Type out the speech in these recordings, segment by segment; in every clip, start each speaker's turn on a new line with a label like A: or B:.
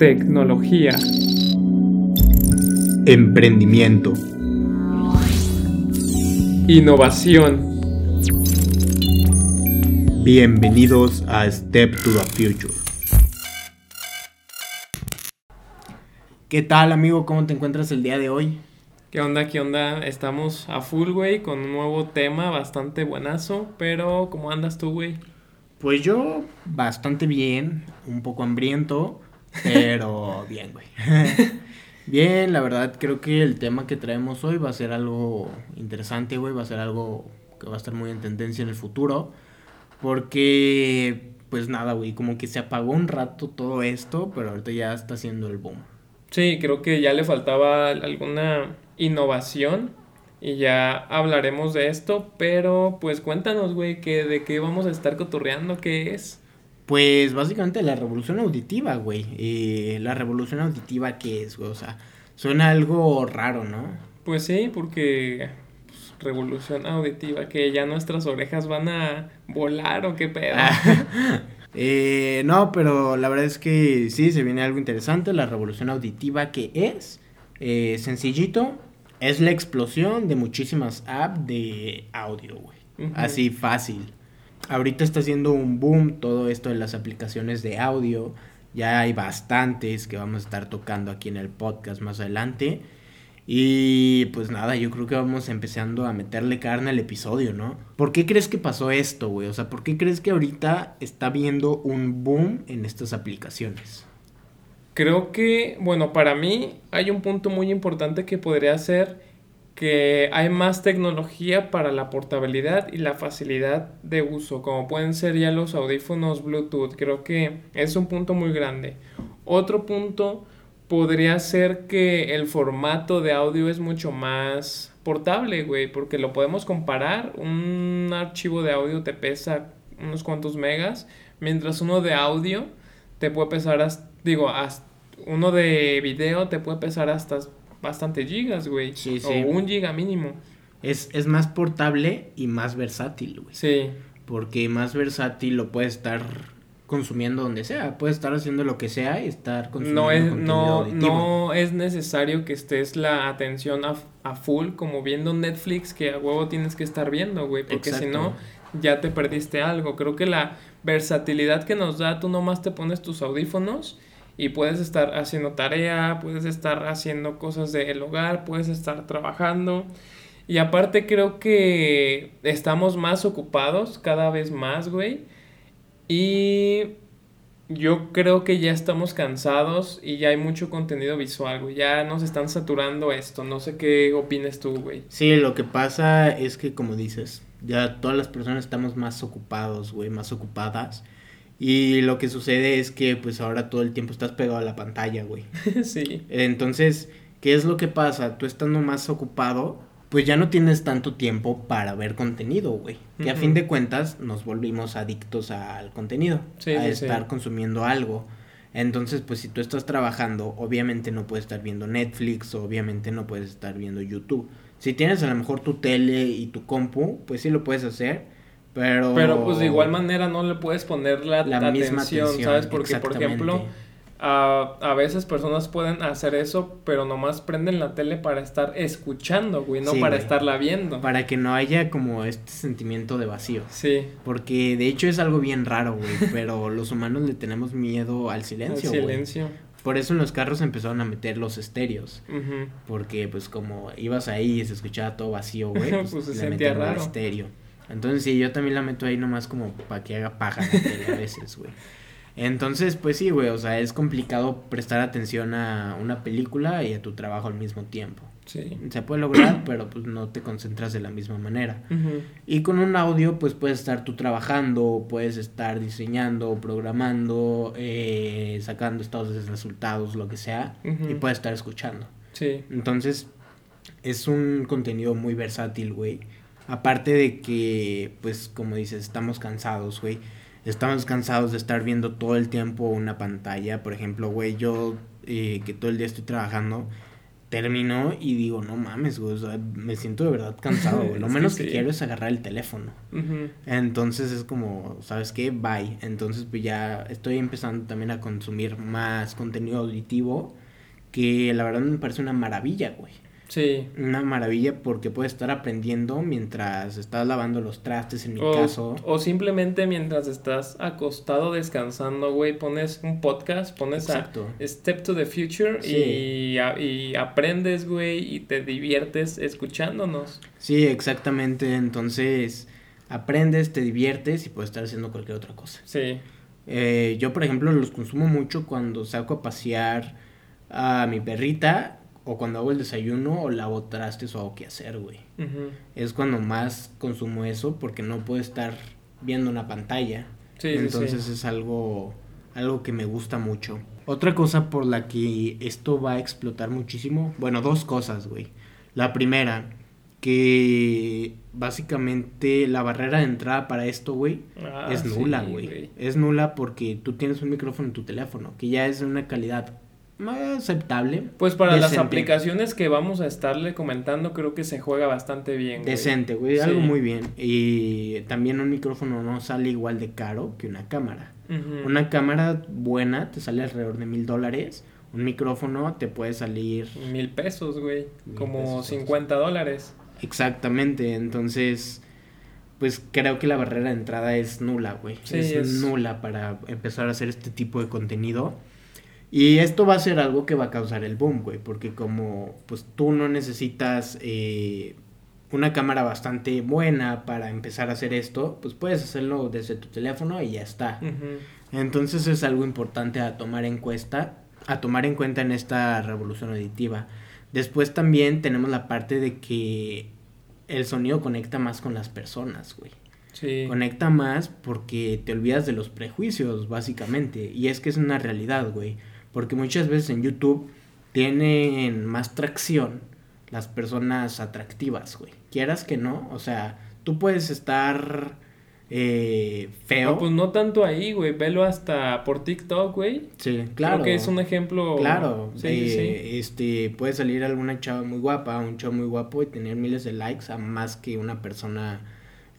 A: tecnología,
B: emprendimiento,
A: innovación.
B: Bienvenidos a Step to the Future. ¿Qué tal amigo? ¿Cómo te encuentras el día de hoy?
A: ¿Qué onda? ¿Qué onda? Estamos a full, güey, con un nuevo tema bastante buenazo, pero ¿cómo andas tú, güey?
B: Pues yo bastante bien, un poco hambriento, pero bien, güey. bien, la verdad creo que el tema que traemos hoy va a ser algo interesante, güey, va a ser algo que va a estar muy en tendencia en el futuro, porque pues nada, güey, como que se apagó un rato todo esto, pero ahorita ya está haciendo el boom.
A: Sí, creo que ya le faltaba alguna innovación y ya hablaremos de esto, pero pues cuéntanos, güey, que de qué vamos a estar cotorreando, qué es.
B: Pues básicamente la revolución auditiva, güey. Eh, la revolución auditiva, ¿qué es, güey? O sea, suena algo raro, ¿no?
A: Pues sí, porque pues, revolución auditiva, que ya nuestras orejas van a volar o qué pedo.
B: Eh, no, pero la verdad es que sí, se viene algo interesante, la revolución auditiva que es eh, sencillito, es la explosión de muchísimas apps de audio, güey. Así fácil. Ahorita está haciendo un boom todo esto de las aplicaciones de audio. Ya hay bastantes que vamos a estar tocando aquí en el podcast más adelante. Y pues nada, yo creo que vamos empezando a meterle carne al episodio, ¿no? ¿Por qué crees que pasó esto, güey? O sea, ¿por qué crees que ahorita está viendo un boom en estas aplicaciones?
A: Creo que, bueno, para mí hay un punto muy importante que podría ser que hay más tecnología para la portabilidad y la facilidad de uso, como pueden ser ya los audífonos Bluetooth. Creo que es un punto muy grande. Otro punto podría ser que el formato de audio es mucho más portable, güey, porque lo podemos comparar. Un archivo de audio te pesa unos cuantos megas, mientras uno de audio te puede pesar, hasta, digo, hasta, uno de video te puede pesar hasta bastante gigas, güey. Sí, sí. O un giga mínimo.
B: Es, es más portable y más versátil, güey. Sí. Porque más versátil lo puedes estar consumiendo donde sea. Puedes estar haciendo lo que sea y estar consumiendo
A: no es, no, no es necesario que estés la atención a, full, como viendo Netflix, que a huevo tienes que estar viendo, güey. Porque si no, ya te perdiste algo. Creo que la versatilidad que nos da, tú nomás te pones tus audífonos y puedes estar haciendo tarea, puedes estar haciendo cosas del hogar, puedes estar trabajando. Y aparte creo que estamos más ocupados cada vez más, güey. Y yo creo que ya estamos cansados y ya hay mucho contenido visual, güey. Ya nos están saturando esto. No sé qué opines tú, güey.
B: Sí, lo que pasa es que, como dices, ya todas las personas estamos más ocupados, güey, más ocupadas. Y lo que sucede es que, pues ahora todo el tiempo estás pegado a la pantalla, güey. sí. Entonces, ¿qué es lo que pasa? Tú estando más ocupado, pues ya no tienes tanto tiempo para ver contenido, güey. Que a fin de cuentas nos volvimos adictos al contenido, a estar consumiendo algo. Entonces, pues si tú estás trabajando, obviamente no puedes estar viendo Netflix, obviamente no puedes estar viendo YouTube. Si tienes a lo mejor tu tele y tu compu, pues sí lo puedes hacer, pero...
A: Pero pues de igual manera no le puedes poner la, misma atención, ¿sabes? Porque, por ejemplo a, veces personas pueden hacer eso, pero nomás prenden la tele para estar escuchando, güey, no para estarla viendo.
B: Para que no haya como este sentimiento de vacío. Sí. Porque de hecho es algo bien raro, güey, pero los humanos le tenemos miedo al silencio. Al silencio. Por eso en los carros empezaron a meter los estéreos. Porque pues como ibas ahí y se escuchaba todo vacío, güey, pues, pues se sentía raro. estéreo. Entonces sí, yo también la meto ahí nomás como para que haga paja la tele a veces, güey. Entonces, pues sí, güey, o sea, es complicado prestar atención a una película y a tu trabajo al mismo tiempo. Sí. Se puede lograr, pero pues no te concentras de la misma manera. Y con un audio, pues puedes estar tú trabajando, puedes estar diseñando, programando, eh, sacando estados de resultados, lo que sea, y puedes estar escuchando. Sí. Entonces, es un contenido muy versátil, güey. Aparte de que, pues, como dices, estamos cansados, güey estamos cansados de estar viendo todo el tiempo una pantalla. Por ejemplo, güey, yo eh, que todo el día estoy trabajando, terminó y digo, no mames, güey, o sea, me siento de verdad cansado, güey. Lo menos que, quiero es agarrar el teléfono. Entonces es como, ¿sabes qué? Bye. Entonces pues ya estoy empezando también a consumir más contenido auditivo, que la verdad me parece una maravilla, güey. Sí. Una maravilla porque puedes estar aprendiendo mientras estás lavando los trastes, en mi caso.
A: O simplemente mientras estás acostado descansando, güey, pones un podcast, pones a Step to the Future y, y aprendes, güey, y te diviertes escuchándonos.
B: Sí, exactamente. Entonces, aprendes, te diviertes y puedes estar haciendo cualquier otra cosa. Sí. Eh, yo, por ejemplo, los consumo mucho cuando saco a pasear a mi perrita o cuando hago el desayuno o lavo trastes o hago qué hacer, güey. Es cuando más consumo eso porque no puedo estar viendo una pantalla. Entonces es algo, algo que me gusta mucho. Otra cosa por la que esto va a explotar muchísimo, bueno, dos cosas, güey. La primera, que básicamente la barrera de entrada para esto, güey, ah, es nula, güey. Es nula porque tú tienes un micrófono en tu teléfono, que ya es de una calidad aceptable.
A: Pues para las aplicaciones que vamos a estarle comentando, creo que se juega bastante bien.
B: Decente, güey, algo muy bien. Y también un micrófono no sale igual de caro que una cámara. Una cámara buena te sale alrededor de mil dólares. Un micrófono te puede salir...
A: Mil pesos, güey. Como 50 dólares.
B: Exactamente, entonces... Pues creo que la barrera de entrada es nula, güey. es nula para empezar a hacer este tipo de contenido. Y esto va a ser algo que va a causar el boom, güey, porque como pues tú no necesitas eh, una cámara bastante buena para empezar a hacer esto, pues puedes hacerlo desde tu teléfono y ya está. Entonces es algo importante a tomar en cuenta, a tomar en cuenta en esta revolución auditiva. Después también tenemos la parte de que el sonido conecta más con las personas, güey. Sí. Conecta más porque te olvidas de los prejuicios, básicamente. Y es que es una realidad, güey. Porque muchas veces en YouTube tienen más tracción las personas atractivas, güey. Quieras que no, o sea, tú puedes estar eh, feo.
A: pues no tanto ahí, güey. Velo hasta por TikTok, güey. Sí, claro. Creo que es un ejemplo.
B: Claro. Sí, eh, Este, puede salir alguna chava muy guapa, un chavo muy guapo y tener miles de likes a más que una persona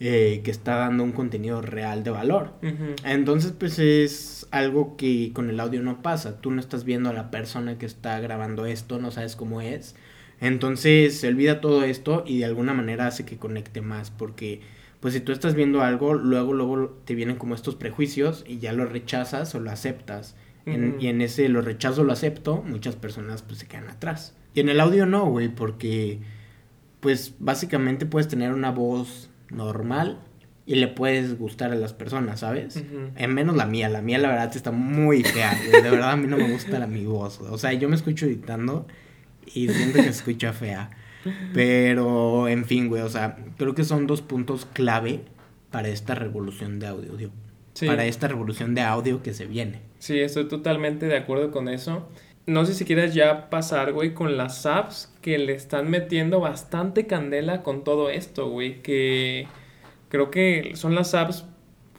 B: eh, que está dando un contenido real de valor. Entonces, pues es algo que con el audio no pasa. Tú no estás viendo a la persona que está grabando esto, no sabes cómo es. Entonces se olvida todo esto y de alguna manera hace que conecte más porque pues si tú estás viendo algo, luego luego te vienen como estos prejuicios y ya lo rechazas o lo aceptas. y en ese lo rechazo lo acepto, muchas personas pues se quedan atrás. Y en el audio no, güey, porque pues básicamente puedes tener una voz normal y le puedes gustar a las personas, ¿sabes? En menos la mía, la mía la verdad está muy fea, De verdad a mí no me gusta la mi voz. O sea, yo me escucho editando y siento que se escucha fea. Pero, en fin, güey, o sea, creo que son dos puntos clave para esta revolución de audio, Para esta revolución de audio que se viene.
A: Sí, estoy totalmente de acuerdo con eso. No sé si quieres ya pasar, güey, con las apps que le están metiendo bastante candela con todo esto, güey. Que creo que son las apps.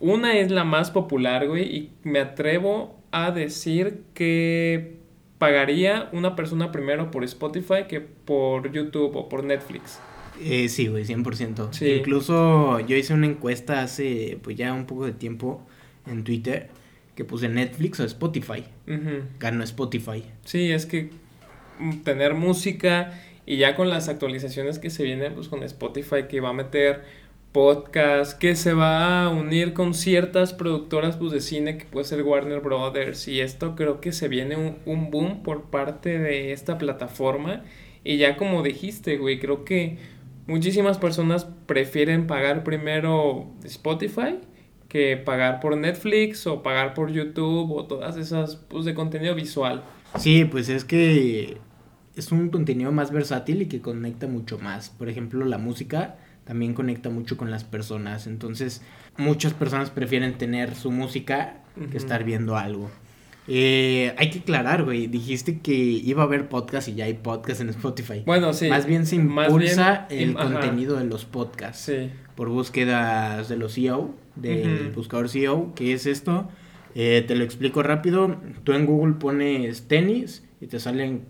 A: Una es la más popular, güey, y me atrevo a decir que pagaría una persona primero por Spotify que por YouTube o por Netflix.
B: Eh, sí, güey, 100%. Sí. Incluso yo hice una encuesta hace, pues ya un poco de tiempo en Twitter que puse Netflix o Spotify. Ganó Spotify.
A: Sí, es que tener música y ya con las actualizaciones que se vienen pues con Spotify que va a meter podcast, que se va a unir con ciertas productoras pues, de cine que puede ser Warner Brothers y esto creo que se viene un, un boom por parte de esta plataforma y ya como dijiste, güey, creo que muchísimas personas prefieren pagar primero Spotify que pagar por Netflix o pagar por YouTube o todas esas pues de contenido visual.
B: Sí, pues es que es un contenido más versátil y que conecta mucho más. Por ejemplo, la música también conecta mucho con las personas. Entonces, muchas personas prefieren tener su música que estar viendo algo. Eh, hay que aclarar, güey. Dijiste que iba a haber podcast y ya hay podcast en Spotify. Bueno, sí. Más bien se impulsa el contenido de los podcasts. Sí. Por búsquedas de los SEO, del buscador SEO. ¿Qué es esto? Eh, te lo explico rápido. Tú en Google pones tenis y te salen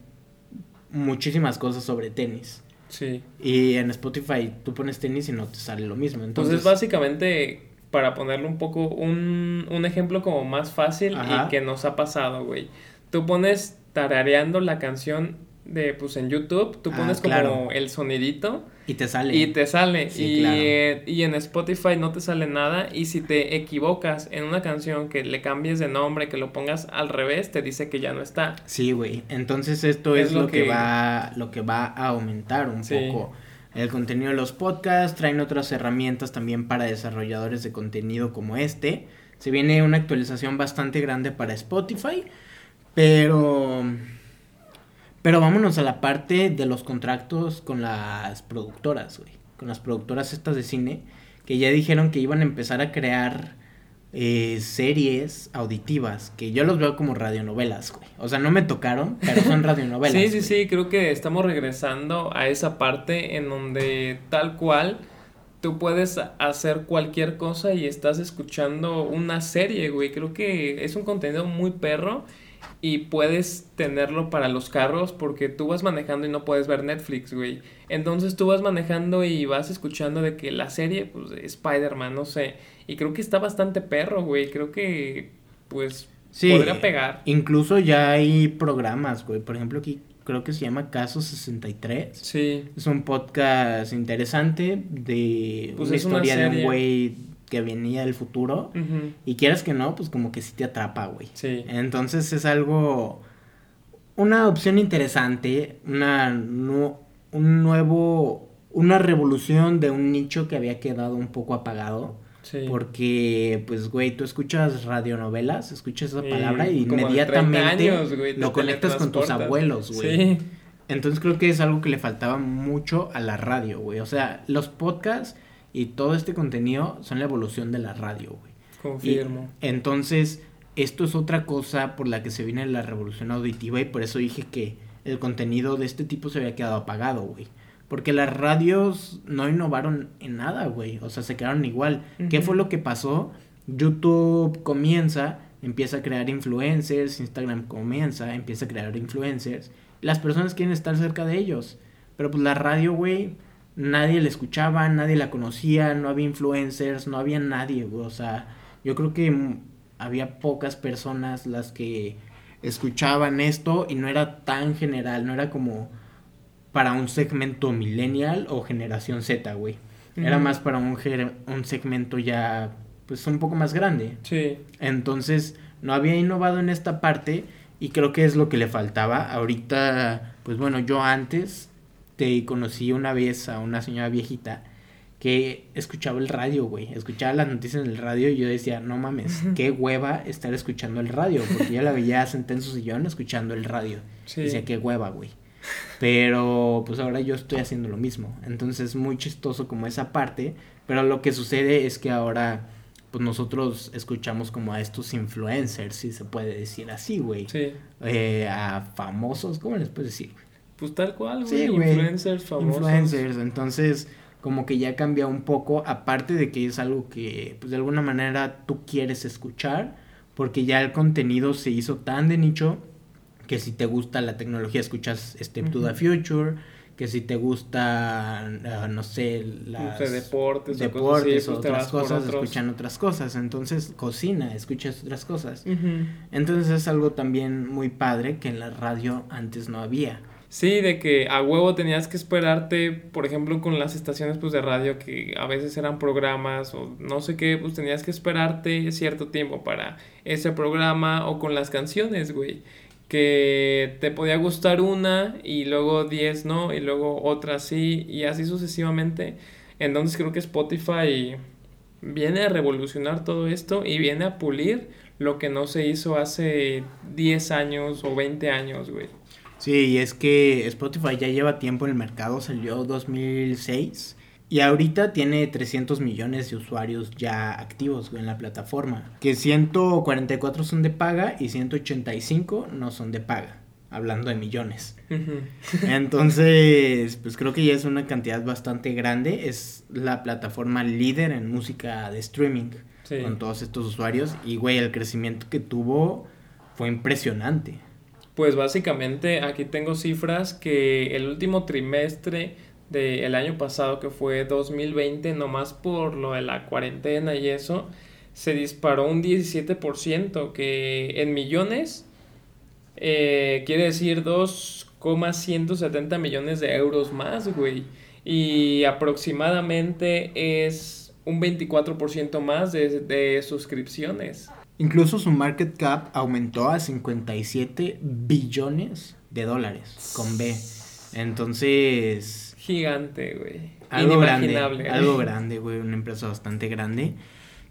B: muchísimas cosas sobre tenis. Sí. Y en Spotify tú pones tenis y no te sale lo mismo.
A: Entonces, Entonces básicamente, para ponerle un poco, un, un ejemplo como más fácil y que nos ha pasado, güey. Tú pones tarareando la canción de pues en YouTube, tú ah, pones como el sonidito
B: y te sale.
A: Y te sale y, eh, y en Spotify no te sale nada y si te equivocas en una canción que le cambies de nombre, que lo pongas al revés, te dice que ya no está.
B: Sí, güey. Entonces esto es, lo, que... va lo que va a aumentar un poco el contenido de los podcasts, traen otras herramientas también para desarrolladores de contenido como este. Se viene una actualización bastante grande para Spotify, pero pero vámonos a la parte de los contratos con las productoras, güey. Con las productoras estas de cine, que ya dijeron que iban a empezar a crear eh, series auditivas, que yo los veo como radionovelas, güey. O sea, no me tocaron, pero son radionovelas.
A: sí, sí, sí, creo que estamos regresando a esa parte en donde tal cual tú puedes hacer cualquier cosa y estás escuchando una serie, güey. Creo que es un contenido muy perro y puedes tenerlo para los carros porque tú vas manejando y no puedes ver Netflix, güey. Entonces tú vas manejando y vas escuchando de que la serie, pues, Spider-Man, no sé. Y creo que está bastante perro, güey. Creo que, pues, podría pegar.
B: Incluso ya hay programas, güey. Por ejemplo, aquí creo que se llama Caso 63. Sí. Es un podcast interesante de pues una historia de un güey que venía del futuro. Y quieras que no, pues como que sí te atrapa, güey. Sí. Entonces es algo. Una opción interesante. Una. un nuevo. Una revolución de un nicho que había quedado un poco apagado. Sí. Porque, pues, güey, tú escuchas radionovelas, escuchas esa palabra y inmediatamente lo conectas con tus abuelos, güey. Sí. Entonces creo que es algo que le faltaba mucho a la radio, güey. O sea, los podcasts y todo este contenido son la evolución de la radio, güey. Confirmo. entonces, esto es otra cosa por la que se viene la revolución auditiva y por eso dije que el contenido de este tipo se había quedado apagado, güey. Porque las radios no innovaron en nada, güey. O sea, se quedaron igual. ¿Qué fue lo que pasó? YouTube comienza, empieza a crear influencers, Instagram comienza, empieza a crear influencers. Las personas quieren estar cerca de ellos. Pero pues la radio, güey, nadie la escuchaba, nadie la conocía, no había influencers, no había nadie, O sea, yo creo que había pocas personas las que escuchaban esto y no era tan general, no era como para un segmento millennial o generación Z, güey. Era más para un, un segmento ya, pues, un poco más grande. Sí. Entonces, no había innovado en esta parte y creo que es lo que le faltaba. Ahorita, pues bueno, yo antes te conocí una vez a una señora viejita que escuchaba el radio, güey. Escuchaba las noticias en el radio y yo decía, no mames, qué hueva estar escuchando el radio. Porque yo la veía sentada en su sillón escuchando el radio. Sí. Decía, qué hueva, güey. Pero pues ahora yo estoy haciendo lo mismo. Entonces es muy chistoso como esa parte. Pero lo que sucede es que ahora pues nosotros escuchamos como a estos influencers, si se puede decir así, güey. Sí. Eh, a famosos, ¿cómo les puedes decir?
A: Pues tal cual, güey. influencers famosos.
B: Influencers, entonces como que ya cambia un poco, aparte de que es algo que pues de alguna manera tú quieres escuchar, porque ya el contenido se hizo tan de nicho que si te gusta la tecnología escuchas Step to the Future, que si te gusta, ah, no sé, las
A: deportes,
B: deportes o, pues otras cosas, escuchan otras cosas. Entonces, cocina, escuchas otras cosas. Entonces es algo también muy padre que en la radio antes no había.
A: Sí, de que a huevo tenías que esperarte, por ejemplo, con las estaciones pues de radio que a veces eran programas o no sé qué, pues tenías que esperarte cierto tiempo para ese programa o con las canciones, güey. Que te podía gustar una y luego diez no y luego otra sí y así sucesivamente. Entonces creo que Spotify viene a revolucionar todo esto y viene a pulir lo que no se hizo hace 10 años o 20 años, güey.
B: Sí, y es que Spotify ya lleva tiempo en el mercado, salió 2006 y ahorita tiene 300 millones de usuarios ya activos en la plataforma, que 144 son de paga y 185 no son de paga, hablando de millones. Entonces, pues creo que ya es una cantidad bastante grande, es la plataforma líder en música de streaming con todos estos usuarios y güey, el crecimiento que tuvo fue impresionante.
A: Pues básicamente aquí tengo cifras que el último trimestre del año pasado, que fue 2020, nomás por lo de la cuarentena y eso, se disparó un 17%, que en millones eh, quiere decir 2,170 millones de euros más, güey. Y aproximadamente es un 24% más de, de suscripciones.
B: Incluso su market cap aumentó a 57 billones de dólares con B. Entonces...
A: Gigante, güey.
B: Algo grande. Algo grande, güey. Una empresa bastante grande.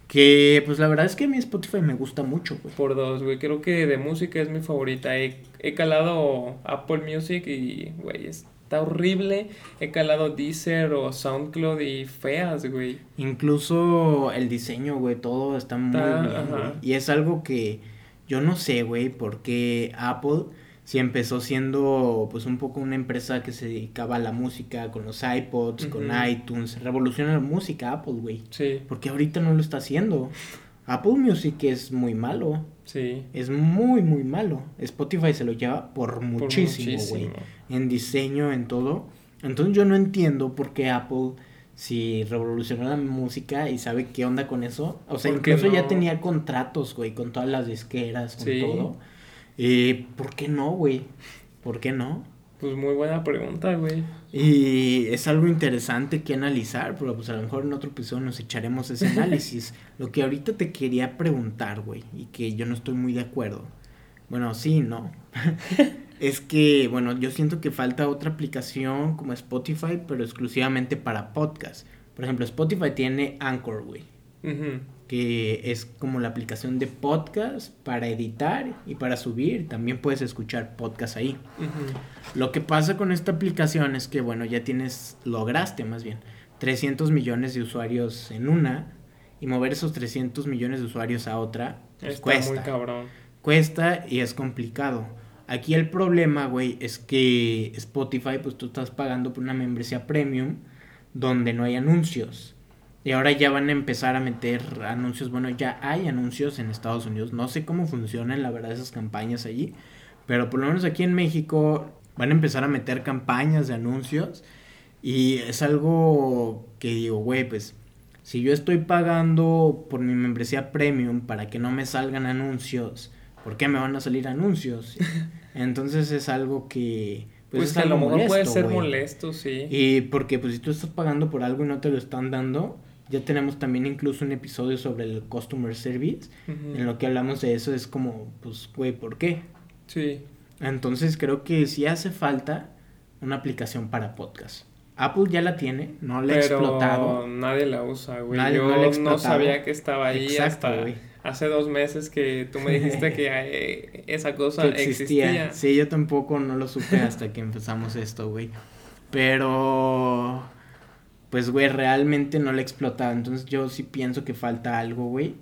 B: Que pues la verdad es que a mí Spotify me gusta mucho, güey.
A: Por dos, güey. Creo que de música es mi favorita. He, he calado Apple Music y, güey, está horrible. He calado Deezer o SoundCloud y feas, güey.
B: Incluso el diseño, güey, todo está muy bien, Y es algo que yo no sé, güey, porque Apple si empezó siendo pues un poco una empresa que se dedicaba a la música con los iPods, con iTunes, revoluciona la música Apple, güey. Sí. Porque ahorita no lo está haciendo. Apple Music es muy malo. Sí. Es muy, muy malo. Spotify se lo lleva por muchísimo, güey. En diseño, en todo. Entonces yo no entiendo por qué Apple, si revolucionó la música y sabe qué onda con eso. O sea, incluso ya tenía contratos, güey, con todas las disqueras, con todo eh, ¿Por qué no, güey? ¿Por qué no?
A: Pues muy buena pregunta, güey.
B: Y es algo interesante que analizar, pero pues a lo mejor en otro episodio nos echaremos ese análisis. lo que ahorita te quería preguntar, güey, y que yo no estoy muy de acuerdo. Bueno, sí, no. es que, bueno, yo siento que falta otra aplicación como Spotify, pero exclusivamente para podcast. Por ejemplo, Spotify tiene Anchor, güey que es como la aplicación de podcast para editar y para subir. También puedes escuchar podcast ahí. Lo que pasa con esta aplicación es que, bueno, ya tienes, lograste más bien, 300 millones de usuarios en una y mover esos 300 millones de usuarios a otra, pues cuesta. Muy cabrón. Cuesta y es complicado. Aquí el problema, güey, es que Spotify, pues tú estás pagando por una membresía premium donde no hay anuncios. Y ahora ya van a empezar a meter anuncios. Bueno, ya hay anuncios en Estados Unidos. No sé cómo funcionan, la verdad, esas campañas allí. Pero por lo menos aquí en México van a empezar a meter campañas de anuncios. Y es algo que digo, güey, pues si yo estoy pagando por mi membresía premium para que no me salgan anuncios, ¿por qué me van a salir anuncios? Entonces es algo que...
A: Pues, pues a lo mejor puede ser molesto, sí.
B: Y porque pues si tú estás pagando por algo y no te lo están dando, ya tenemos también incluso un episodio sobre el customer service, en lo que hablamos de eso, es como, pues, güey, ¿por qué? Sí. Entonces creo que sí hace falta una aplicación para podcast. Apple ya la tiene, no la ha explotado.
A: Nadie la usa, güey. Yo no, sabía que estaba ahí hasta hace dos meses que tú me dijiste que eh, esa cosa existía.
B: Sí, yo tampoco no lo supe hasta que empezamos esto, güey. Pero pues, güey, realmente no la explotado. Entonces yo sí pienso que falta algo, güey.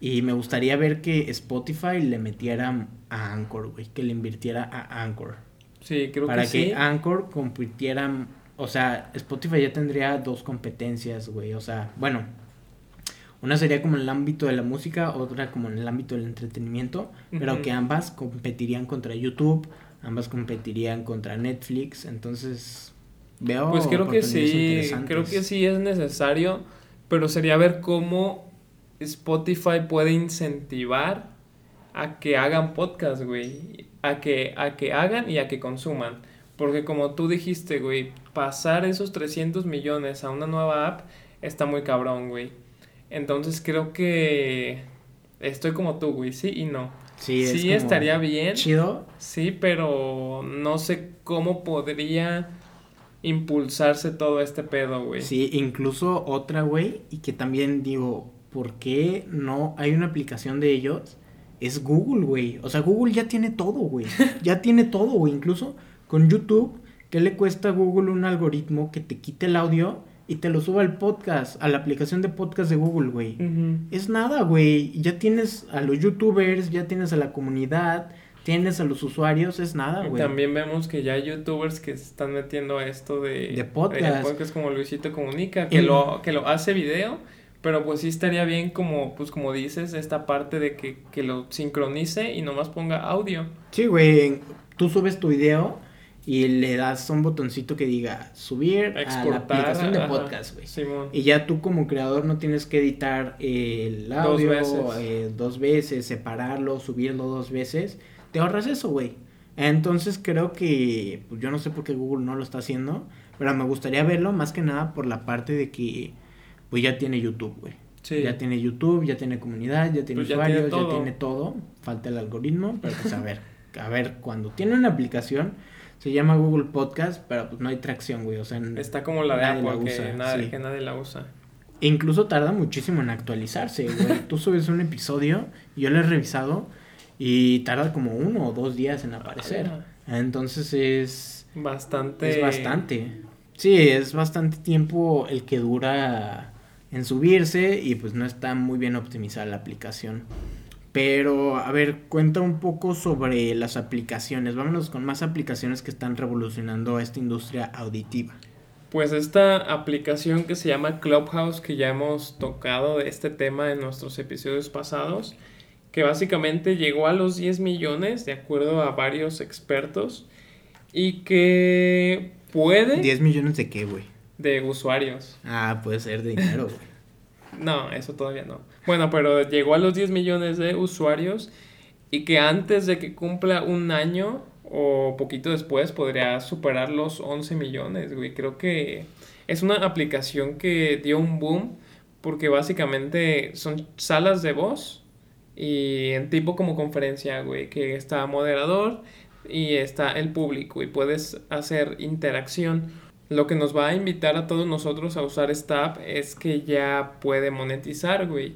B: Y me gustaría ver que Spotify le metiera a Anchor, güey. Que le invirtiera a Anchor. Sí, creo que, sí. Para que Anchor compitiera. O sea, Spotify ya tendría dos competencias, güey. O sea, bueno. Una sería como en el ámbito de la música, otra como en el ámbito del entretenimiento. Pero que ambas competirían contra YouTube. Ambas competirían contra Netflix. Entonces,
A: pues creo que sí, creo que sí es necesario, pero sería ver cómo Spotify puede incentivar a que hagan podcast, güey, a que, a que hagan y a que consuman. Porque como tú dijiste, güey, pasar esos 300 millones a una nueva app está muy cabrón, güey. Entonces creo que estoy como tú, güey, sí y no. Sí, sí estaría bien. Chido. Sí, pero no sé cómo podría impulsarse todo este pedo, güey.
B: Sí, incluso otra, güey, y que también digo, ¿por qué no hay una aplicación de ellos? Es Google, güey. O sea, Google ya tiene todo, güey. Ya tiene todo, güey. Incluso con YouTube, ¿qué le cuesta a Google un algoritmo que te quite el audio y te lo suba al podcast, a la aplicación de podcast de Google, güey? Es nada, güey. Ya tienes a los youtubers, ya tienes a la comunidad, tienes a los usuarios, es nada, güey.
A: También vemos que ya hay youtubers que se están metiendo a esto de, de podcast. como Luisito Comunica, que, lo, que lo hace video, Pero pues sí estaría bien como, pues como dices, esta parte de que, que lo sincronice y nomás ponga audio.
B: Sí, güey, tú subes tu video y le das un botoncito que diga subir a la aplicación de podcast, güey. Y ya tú como creador no tienes que editar el audio dos veces, eh, dos veces separarlo, subirlo dos veces. Te ahorras eso, güey. Entonces creo que, pues yo no sé por qué Google no lo está haciendo, pero me gustaría verlo más que nada por la parte de que, pues ya tiene YouTube, güey. Ya tiene YouTube, ya tiene comunidad, ya tiene pues usuarios, ya tiene, todo. Falta el algoritmo, pero pues a ver, a ver, cuando tiene una aplicación se llama Google Podcast, pero pues no hay tracción, güey. O sea,
A: está como la de Apple, que, nadie la usa.
B: incluso tarda muchísimo en actualizarse, güey. Tú subes un episodio, y yo lo he revisado, y tarda como uno o dos días en aparecer. Entonces es...
A: Bastante...
B: Es bastante. Sí, es bastante tiempo el que dura en subirse y pues no está muy bien optimizada la aplicación. Pero, a ver, cuenta un poco sobre las aplicaciones. Vámonos con más aplicaciones que están revolucionando esta industria auditiva.
A: Pues esta aplicación que se llama Clubhouse, que ya hemos tocado de este tema en nuestros episodios pasados, que básicamente llegó a los 10 millones, de acuerdo a varios expertos, y que puede...
B: ¿10 millones de qué, güey?
A: De usuarios.
B: Ah, puede ser de dinero, güey.
A: No, eso todavía no. Bueno, pero llegó a los 10 millones de usuarios y que antes de que cumpla un año o poquito después podría superar los 11 millones, güey. Creo que es una aplicación que dio un boom porque básicamente son salas de voz y en tipo como conferencia, güey, que está moderador y está el público y puedes hacer interacción lo que nos va a invitar a todos nosotros a usar esta es que ya puede monetizar, güey.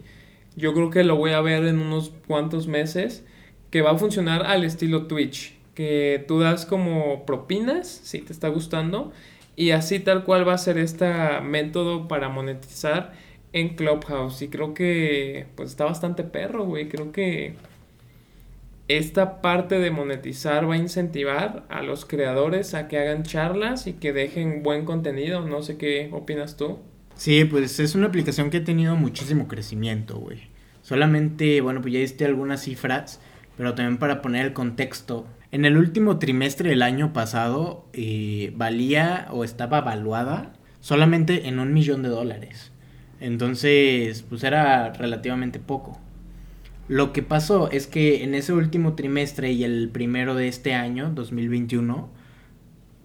A: Yo creo que lo voy a ver en unos cuantos meses, que va a funcionar al estilo Twitch, que tú das como propinas, si te está gustando, y así tal cual va a ser este método para monetizar en Clubhouse. Y creo que pues está bastante perro, güey. Creo que esta parte de monetizar va a incentivar a los creadores a que hagan charlas y que dejen buen contenido. No sé qué opinas tú.
B: Sí, pues es una aplicación que ha tenido muchísimo crecimiento, güey. Solamente, bueno, pues ya diste algunas cifras, pero también para poner el contexto. En el último trimestre del año pasado eh, valía o estaba evaluada solamente en un millón de dólares. Entonces, pues era relativamente poco. Lo que pasó es que en ese último trimestre y el primero de este año, 2021,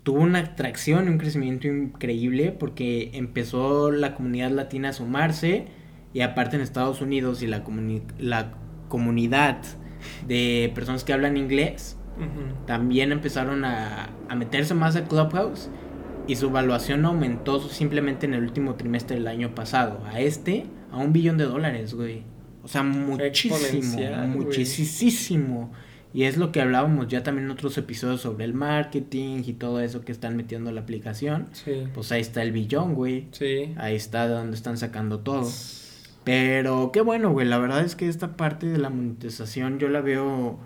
B: tuvo una atracción y un crecimiento increíble porque empezó la comunidad latina a sumarse y aparte en Estados Unidos y la, la comunidad de personas que hablan inglés también empezaron a, a meterse más a Clubhouse y su evaluación aumentó simplemente en el último trimestre del año pasado. A este, a un billón de dólares, güey. O sea, muchísimo, muchísimo. Y es lo que hablábamos ya también en otros episodios sobre el marketing y todo eso que están metiendo la aplicación. Sí. Pues ahí está el billón, güey. Sí. Ahí está de donde están sacando todo. Pero qué bueno, güey. La verdad es que esta parte de la monetización yo la veo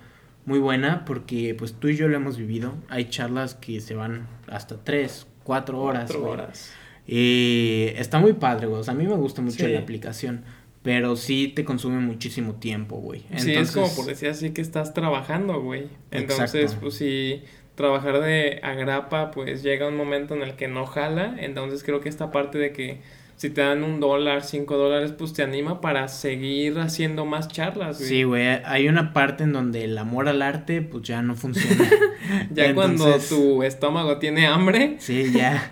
B: muy buena porque pues tú y yo lo hemos vivido. Hay charlas que se van hasta tres, cuatro horas. Cuatro horas. Y está muy padre, güey. O sea, a mí me gusta mucho la aplicación pero sí te consume muchísimo tiempo, güey.
A: Sí, es como por decir así que estás trabajando, güey. Entonces, pues si trabajar de agrapa, pues llega un momento en el que no jala. Entonces creo que esta parte de que si te dan un dólar, cinco dólares, pues te anima para seguir haciendo más charlas,
B: güey. Sí, güey. Hay una parte en donde el amor al arte, pues ya no funciona.
A: ya cuando tu estómago tiene hambre.
B: Sí, ya.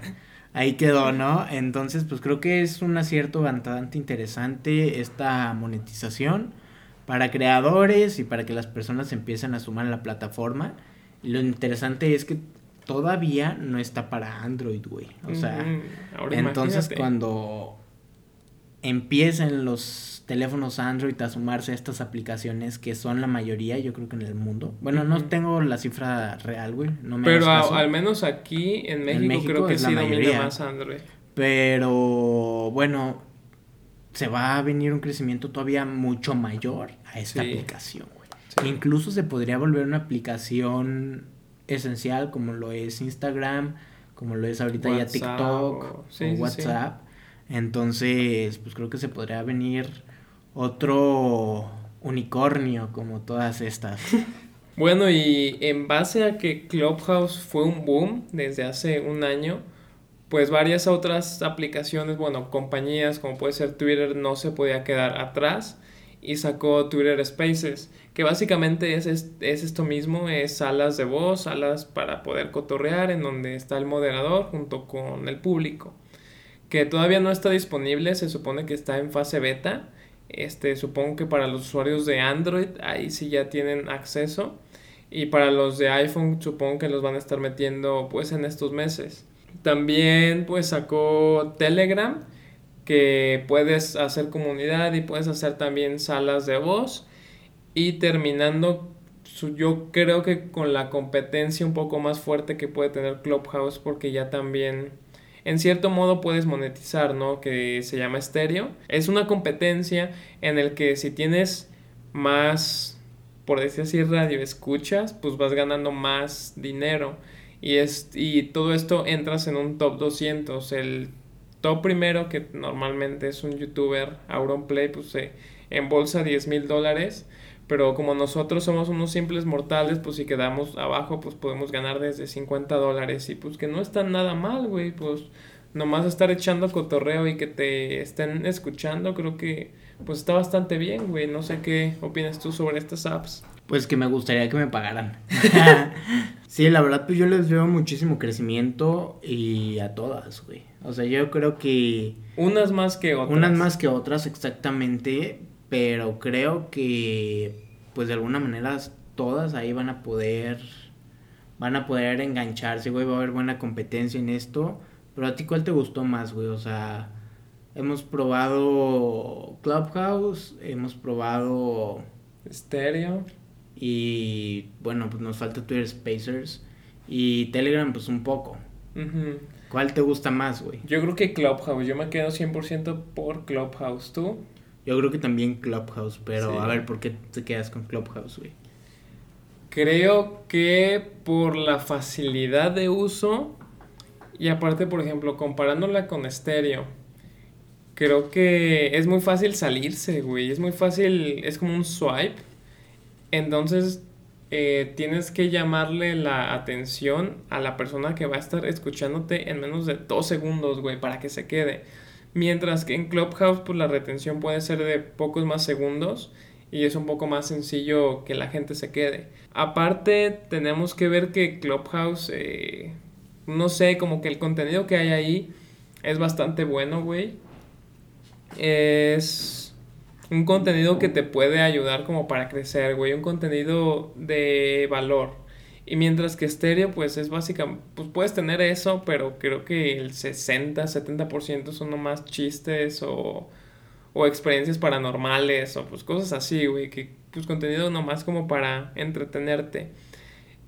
B: ahí quedó, ¿no? Entonces, pues creo que es un acierto bastante interesante esta monetización para creadores y para que las personas empiecen a sumar a la plataforma. Y lo interesante es que todavía no está para Android, güey. O sea, entonces cuando empiecen los teléfonos Android a sumarse a estas aplicaciones que son la mayoría, yo creo que en el mundo. Bueno, no tengo la cifra real, güey. No
A: me Pero al menos aquí en México, creo que sí domina más Android.
B: Pero bueno, se va a venir un crecimiento todavía mucho mayor a esta aplicación, güey. Incluso se podría volver una aplicación esencial como lo es Instagram, como lo es ahorita ya TikTok o, WhatsApp. Entonces, pues creo que se podría venir otro unicornio como todas estas.
A: Bueno, y en base a que Clubhouse fue un boom desde hace un año, pues varias otras aplicaciones, bueno, compañías como puede ser Twitter no se podía quedar atrás y sacó Twitter Spaces, que básicamente es, es, esto mismo, es salas de voz, salas para poder cotorrear en donde está el moderador junto con el público, que todavía no está disponible, se supone que está en fase beta, este, supongo que para los usuarios de Android ahí sí ya tienen acceso y para los de iPhone supongo que los van a estar metiendo pues en estos meses. También pues sacó Telegram que puedes hacer comunidad y puedes hacer también salas de voz y terminando yo creo que con la competencia un poco más fuerte que puede tener Clubhouse porque ya también en cierto modo puedes monetizar, ¿no? Que se llama estéreo. Es una competencia en el que si tienes más por decir así, radio escuchas, pues vas ganando más dinero. Y, es, y todo esto entras en un top 200. El top primero, que normalmente es un youtuber, Auronplay, pues se embolsa 10 mil dólares. Pero como nosotros somos unos simples mortales, pues si quedamos abajo, pues podemos ganar desde 50 dólares. Y pues que no está nada mal, güey. Pues nomás estar echando cotorreo y que te estén escuchando, creo que pues está bastante bien, güey. No sé qué opinas tú sobre estas apps.
B: Pues que me gustaría que me pagaran. sí, la verdad, pues yo les veo muchísimo crecimiento y a todas, güey. O sea, yo creo que...
A: Unas más que otras.
B: Unas más que otras, exactamente. Pero creo que, pues de alguna manera, todas ahí van a poder... Van a poder engancharse, güey. Va a haber buena competencia en esto. Pero a ti, ¿cuál te gustó más, güey? O sea, hemos probado Clubhouse, hemos probado...
A: Stereo.
B: Y bueno, pues nos falta Twitter Spacers. Y Telegram, pues un poco. ¿Cuál te gusta más, güey?
A: Yo creo que Clubhouse. Yo me quedo 100% por Clubhouse. ¿Tú?
B: Yo creo que también Clubhouse. Pero a ver, ¿por qué te quedas con Clubhouse, güey?
A: Creo que por la facilidad de uso y aparte, por ejemplo, comparándola con estéreo, creo que es muy fácil salirse, güey. Es muy fácil, es como un swipe. Entonces, eh, tienes que llamarle la atención a la persona que va a estar escuchándote en menos de dos segundos, güey, para que se quede. Mientras que en Clubhouse, pues la retención puede ser de pocos más segundos y es un poco más sencillo que la gente se quede. Aparte, tenemos que ver que Clubhouse eh, no sé, como que el contenido que hay ahí es bastante bueno, güey. Es un contenido que te puede ayudar como para crecer, güey. Un contenido de valor. Y mientras que estéreo, pues es básicamente, pues puedes tener eso, pero creo que el 60, 70% son nomás chistes o, o experiencias paranormales o pues cosas así, güey. Que pues contenido nomás como para entretenerte.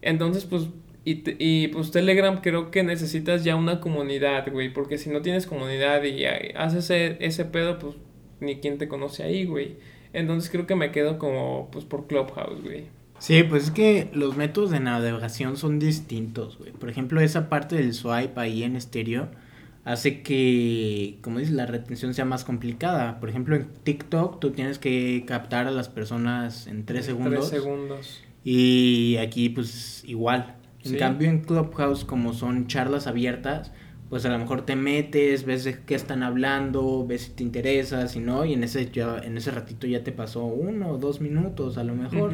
A: Entonces, pues y, y pues Telegram creo que necesitas ya una comunidad, güey, porque si no tienes comunidad y haces ese, ese pedo, pues ni quien te conoce ahí, güey. Entonces creo que me quedo como, pues por Clubhouse, güey.
B: Sí, pues es que los métodos de navegación son distintos, güey. Por ejemplo, esa parte del swipe ahí en estéreo hace que, como dices, la retención sea más complicada. Por ejemplo, en TikTok tú tienes que captar a las personas en tres segundos.
A: Tres segundos.
B: Y aquí, pues, igual. En cambio, en Clubhouse, como son charlas abiertas, pues a lo mejor te metes, ves de qué están hablando, ves si te interesa, si no, y en ese, ya, en ese ratito ya te pasó uno o dos minutos a lo mejor.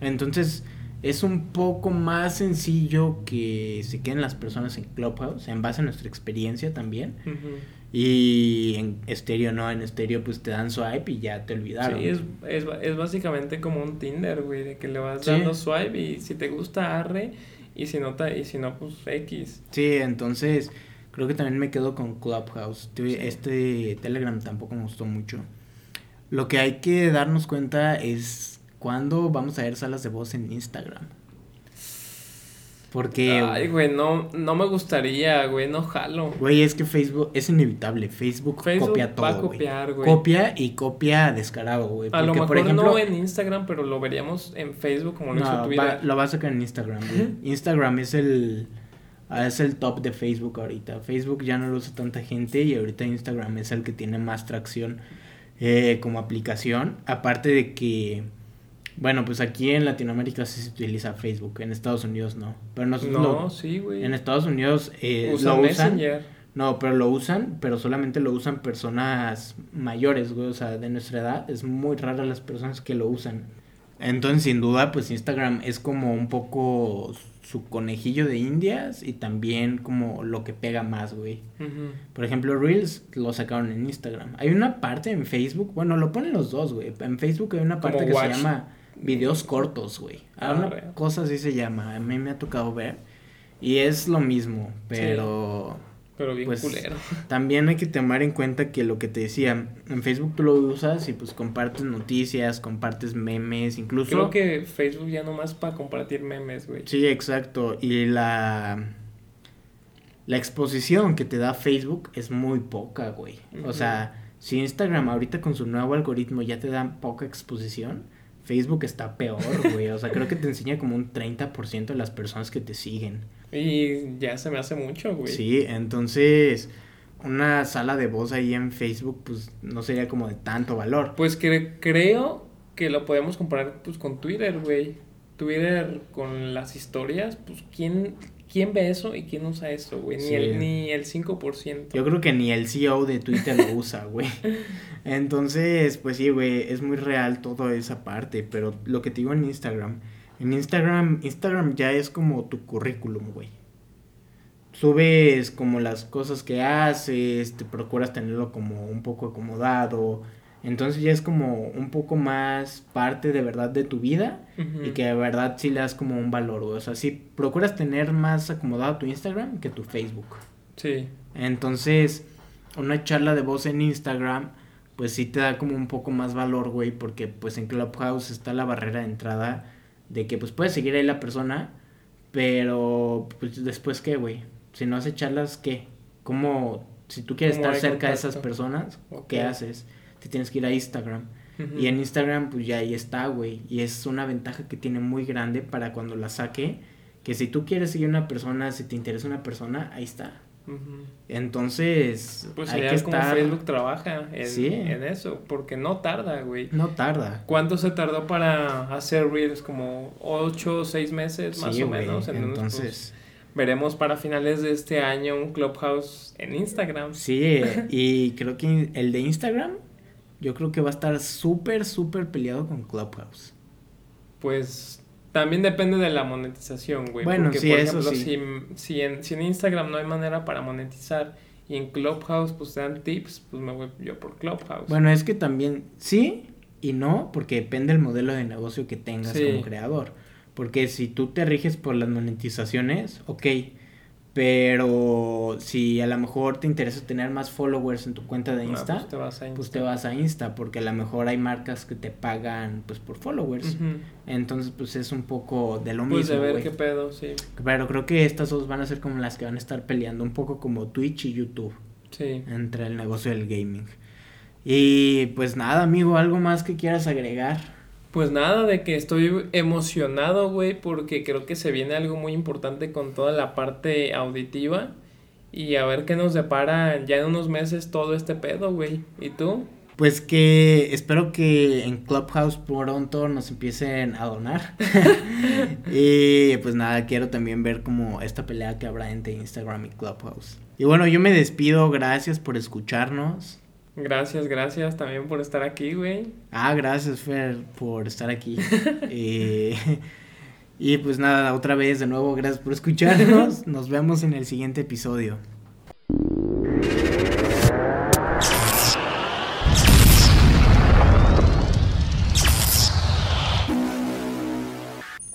B: Entonces, es un poco más sencillo que se queden las personas en Clubhouse, en base a nuestra experiencia también. Y en estéreo no, en estéreo pues te dan swipe y ya te olvidaron.
A: Sí, es, es, es básicamente como un Tinder, güey, de que le vas dando swipe y si te gusta arre y si no, y si no, pues X.
B: Sí, entonces creo que también me quedo con Clubhouse. Este Telegram tampoco me gustó mucho. Lo que hay que darnos cuenta es cuándo vamos a ver salas de voz en Instagram. Porque.
A: Ay, güey, no, no me gustaría, güey, no jalo.
B: Güey, es que Facebook es inevitable. Facebook, copia todo. Va a copiar, güey. Copia y copia descarado, güey.
A: A lo mejor por ejemplo, no en Instagram, pero lo veríamos en Facebook como lo hizo Twitter.
B: lo va a sacar en Instagram, güey. Instagram es el. Ah, es el top de Facebook ahorita. Facebook ya no lo usa tanta gente y ahorita Instagram es el que tiene más tracción eh, como aplicación. Aparte de que, bueno, pues aquí en Latinoamérica sí se utiliza Facebook, en Estados Unidos no. Pero nosotros no, sí, güey. En Estados Unidos eh, lo usan. No, pero lo usan, pero solamente lo usan personas mayores, güey, o sea, de nuestra edad. Es muy rara las personas que lo usan. Entonces, sin duda, pues Instagram es como un poco su conejillo de indias y también como lo que pega más, güey. Por ejemplo, Reels lo sacaron en Instagram. Hay una parte en Facebook, bueno, lo ponen los dos, güey. En Facebook hay una parte que se llama videos cortos, güey. Ah, una cosa así se llama. A mí me ha tocado ver. Y es lo mismo, pero...
A: Pero bien pues, culero.
B: También hay que tomar en cuenta que lo que te decía, en Facebook tú lo usas y pues compartes noticias, compartes memes, incluso...
A: Creo que Facebook ya nomás para compartir memes, güey.
B: Sí, exacto. Y la... La exposición que te da Facebook es muy poca, güey. O sea, si Instagram ahorita con su nuevo algoritmo ya te da poca exposición, Facebook está peor, güey. O sea, creo que te enseña como un 30% de las personas que te siguen.
A: Y ya se me hace mucho, güey.
B: Sí, entonces una sala de voz ahí en Facebook, pues no sería como de tanto valor.
A: Pues que, creo que lo podemos comparar pues con Twitter, güey. Twitter con las historias, pues ¿quién, quién ve eso y quién usa eso, güey? Ni, el, ni el 5%.
B: Yo creo que ni el CEO de Twitter lo usa, güey. Entonces, pues sí, güey, es muy real toda esa parte, pero lo que te digo en Instagram en Instagram, Instagram ya es como tu currículum, güey. Subes como las cosas que haces, te procuras tenerlo como un poco acomodado. Entonces ya es como un poco más parte de verdad de tu vida y que de verdad sí le das como un valor, güey. O sea, sí procuras tener más acomodado tu Instagram que tu Facebook. Sí. Entonces, una charla de voz en Instagram, pues sí te da como un poco más valor, güey, porque pues en Clubhouse está la barrera de entrada de que pues puedes seguir ahí la persona, pero pues después qué, güey. Si no hace charlas, ¿qué? ¿Cómo, si tú quieres estar cerca de esas personas, qué haces? Te tienes que ir a Instagram. Y en Instagram pues ya ahí está, güey. Y es una ventaja que tiene muy grande para cuando la saque. Que si tú quieres seguir a una persona, si te interesa una persona, ahí está. Entonces,
A: pues hay que estar... Facebook trabaja en, eso, porque no tarda, güey.
B: No tarda.
A: ¿Cuánto se tardó para hacer Reels? Como 8 o 6 meses más o menos. Pues, Entonces, veremos para finales de este año un Clubhouse en Instagram.
B: Sí, y creo que el de Instagram, yo creo que va a estar súper, súper peleado con Clubhouse.
A: Pues también depende de la monetización, güey. Bueno, Porque, por ejemplo, Si, si, en, si en Instagram no hay manera para monetizar y en Clubhouse pues te dan tips, pues me voy yo por Clubhouse.
B: Bueno, es que también sí y no, porque depende del modelo de negocio que tengas como creador. Porque si tú te riges por las monetizaciones, ok, pero si a lo mejor te interesa tener más followers en tu cuenta de Insta, pues, te vas a Insta. pues te vas a Insta, porque a lo mejor hay marcas que te pagan pues por followers. Entonces, pues es un poco de lo mismo. Pues de
A: ver qué pedo, sí.
B: Pero creo que estas dos van a ser como las que van a estar peleando, un poco como Twitch y YouTube. Sí. Entre el negocio del gaming. Y pues nada, amigo, ¿algo más que quieras agregar?
A: Pues nada, de que estoy emocionado, güey, porque creo que se viene algo muy importante con toda la parte auditiva. Y a ver qué nos depara ya en unos meses todo este pedo, güey. ¿Y tú?
B: Pues que espero que en Clubhouse pronto nos empiecen a donar. y pues nada, quiero también ver como esta pelea que habrá entre Instagram y Clubhouse. Y bueno, yo me despido, gracias por escucharnos.
A: Gracias, gracias también por estar aquí, güey.
B: Ah, gracias, Fer, por estar aquí. Eh, y pues nada, otra vez, de nuevo, gracias por escucharnos. Nos vemos en el siguiente episodio.